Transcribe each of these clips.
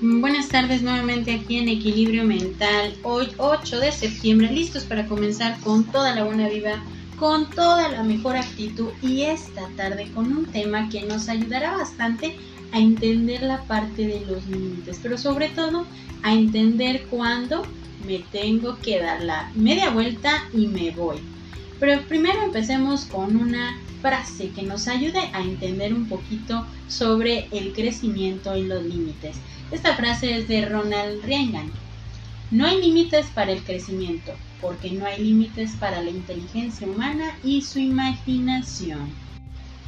Buenas tardes nuevamente aquí en Equilibrio Mental. Hoy 8 de septiembre, listos para comenzar con toda la buena vida, con toda la mejor actitud y esta tarde con un tema que nos ayudará bastante a entender la parte de los límites, pero sobre todo a entender cuándo me tengo que dar la media vuelta y me voy. Pero primero empecemos con una frase que nos ayude a entender un poquito sobre el crecimiento y los límites. Esta frase es de Ronald Reagan. No hay límites para el crecimiento, porque no hay límites para la inteligencia humana y su imaginación.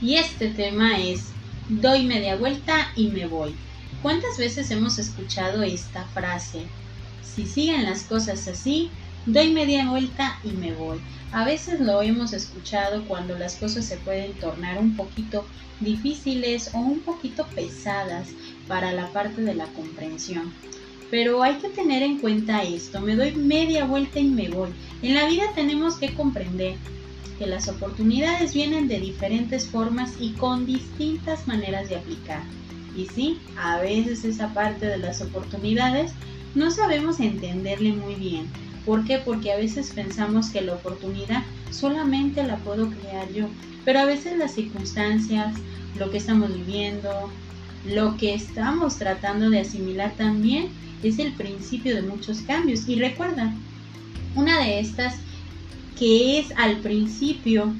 Y este tema es, doy media vuelta y me voy. ¿Cuántas veces hemos escuchado esta frase? Si siguen las cosas así, doy media vuelta y me voy. A veces lo hemos escuchado cuando las cosas se pueden tornar un poquito difíciles o un poquito pesadas para la parte de la comprensión. Pero hay que tener en cuenta esto, me doy media vuelta y me voy. En la vida tenemos que comprender que las oportunidades vienen de diferentes formas y con distintas maneras de aplicar. Y sí, a veces esa parte de las oportunidades no sabemos entenderle muy bien ¿Por qué? Porque a veces pensamos que la oportunidad solamente la puedo crear yo, pero a veces las circunstancias, lo que estamos viviendo, lo que estamos tratando de asimilar también es el principio de muchos cambios. Y recuerda, una de estas que es al principio,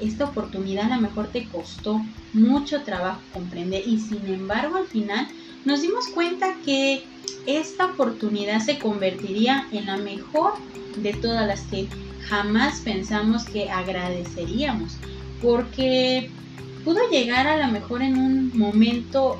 esta oportunidad a lo mejor te costó mucho trabajo comprender y sin embargo al final nos dimos cuenta que esta oportunidad se convertiría en la mejor de todas las que jamás pensamos que agradeceríamos, porque pudo llegar a lo mejor en un momento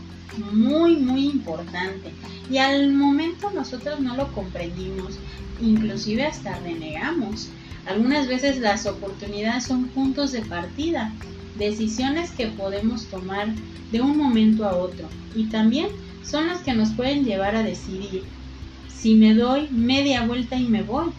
muy, muy importante y al momento nosotros no lo comprendimos, inclusive hasta renegamos. Algunas veces las oportunidades son puntos de partida, decisiones que podemos tomar de un momento a otro y también son las que nos pueden llevar a decidir si me doy media vuelta y me voy.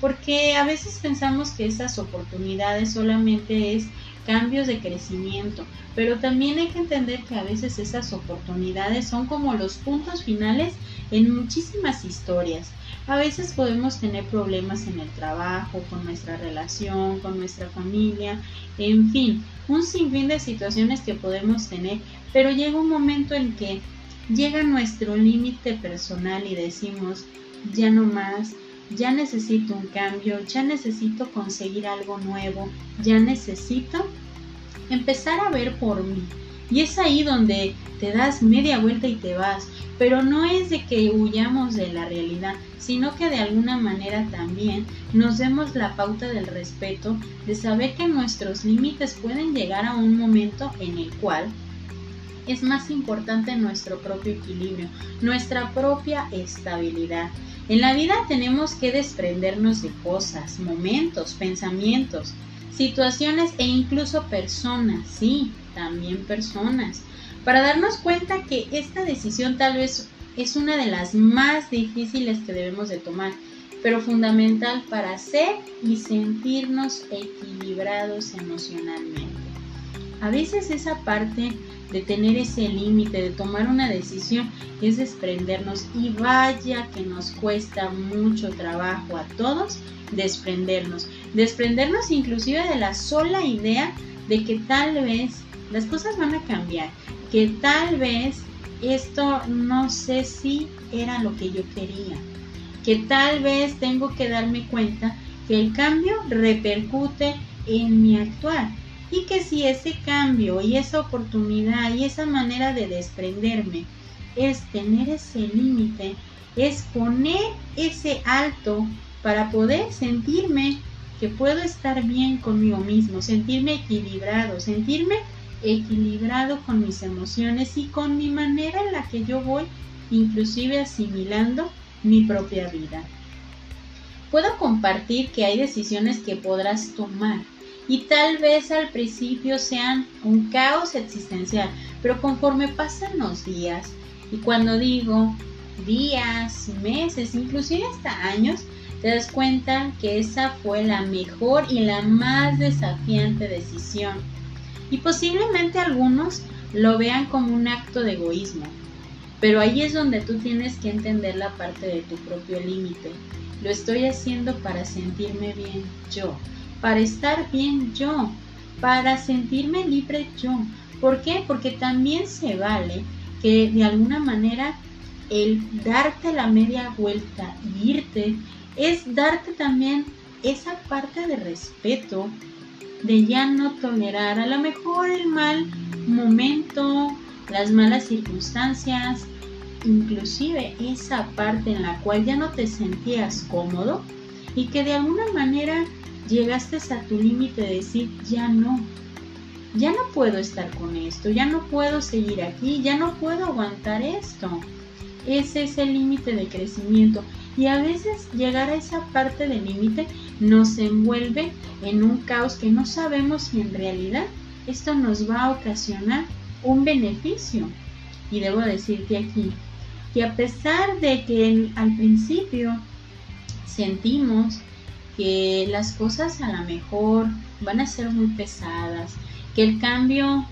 Porque a veces pensamos que esas oportunidades solamente es cambios de crecimiento, pero también hay que entender que a veces esas oportunidades son como los puntos finales en muchísimas historias. A veces podemos tener problemas en el trabajo, con nuestra relación, con nuestra familia, en fin, un sinfín de situaciones que podemos tener, pero llega un momento en que llega nuestro límite personal y decimos, ya no más, ya necesito un cambio, ya necesito conseguir algo nuevo, ya necesito empezar a ver por mí. Y es ahí donde te das media vuelta y te vas, pero no es de que huyamos de la realidad, sino que de alguna manera también nos demos la pauta del respeto, de saber que nuestros límites pueden llegar a un momento en el cual es más importante nuestro propio equilibrio, nuestra propia estabilidad. En la vida tenemos que desprendernos de cosas, momentos, pensamientos, situaciones e incluso personas, sí, también personas, para darnos cuenta que esta decisión tal vez es una de las más difíciles que debemos de tomar, pero fundamental para ser y sentirnos equilibrados emocionalmente. A veces esa parte de tener ese límite, de tomar una decisión, es desprendernos. Y vaya que nos cuesta mucho trabajo a todos desprendernos, desprendernos inclusive de la sola idea de que tal vez las cosas van a cambiar, que tal vez esto no sé si era lo que yo quería, que tal vez tengo que darme cuenta que el cambio repercute en mi actuar y que si ese cambio y esa oportunidad y esa manera de desprenderme es tener ese límite, es poner ese alto para poder sentirme que puedo estar bien conmigo mismo, sentirme equilibrado, sentirme equilibrado con mis emociones y con mi manera en la que yo voy inclusive asimilando mi propia vida. Puedo compartir que hay decisiones que podrás tomar y tal vez al principio sean un caos existencial, pero conforme pasan los días, y cuando digo días, meses, inclusive hasta años, te das cuenta que esa fue la mejor y la más desafiante decisión. Y posiblemente algunos lo vean como un acto de egoísmo, Pero ahí es donde tú tienes que entender la parte de tu propio límite. Lo estoy haciendo para sentirme bien yo, para estar bien yo, para sentirme libre yo. ¿Por qué? Porque también se vale que de alguna manera el darte la media vuelta y irte es darte también esa parte de respeto, de ya no tolerar a lo mejor el mal momento, las malas circunstancias, inclusive esa parte en la cual ya no te sentías cómodo y que de alguna manera llegaste a tu límite de decir ya no, ya no puedo estar con esto, ya no puedo seguir aquí, ya no puedo aguantar esto. Ese es el límite de crecimiento. Y a veces llegar a esa parte del límite nos envuelve en un caos que no sabemos si en realidad esto nos va a ocasionar un beneficio. Y debo decirte aquí que a pesar de que al principio sentimos que las cosas a lo mejor van a ser muy pesadas, que el cambio,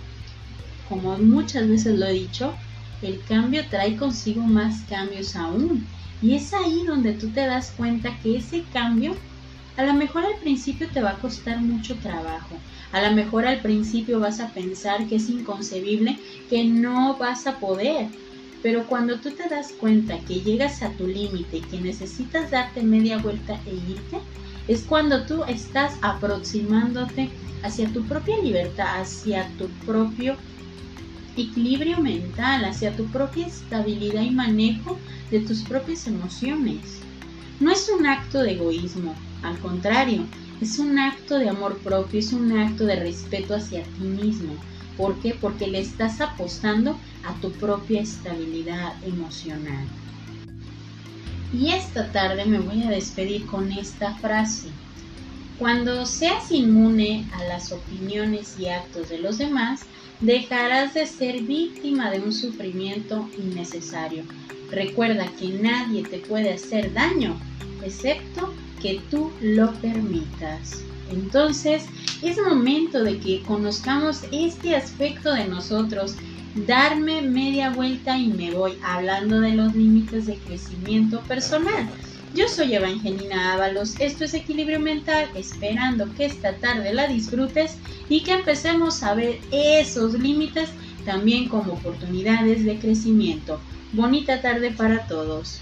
como muchas veces lo he dicho, el cambio trae consigo más cambios aún. Y es ahí donde tú te das cuenta que ese cambio a lo mejor al principio te va a costar mucho trabajo. A lo mejor al principio vas a pensar que es inconcebible, que no vas a poder. Pero cuando tú te das cuenta que llegas a tu límite que necesitas darte media vuelta e irte, es cuando tú estás aproximándote hacia tu propia libertad, hacia tu propio equilibrio mental, hacia tu propia estabilidad y manejo de tus propias emociones. No es un acto de egoísmo, al contrario, es un acto de amor propio, es un acto de respeto hacia ti mismo. ¿Por qué? Porque le estás apostando a tu propia estabilidad emocional. Y esta tarde me voy a despedir con esta frase. Cuando seas inmune a las opiniones y actos de los demás, dejarás de ser víctima de un sufrimiento innecesario. Recuerda que nadie te puede hacer daño, excepto que tú lo permitas. Entonces, es momento de que conozcamos este aspecto de nosotros darme media vuelta y me voy hablando de los límites de crecimiento personal. Yo soy Evangelina Ábalos, esto es Equilibrio Mental, esperando que esta tarde la disfrutes y que empecemos a ver esos límites también como oportunidades de crecimiento. Bonita tarde para todos.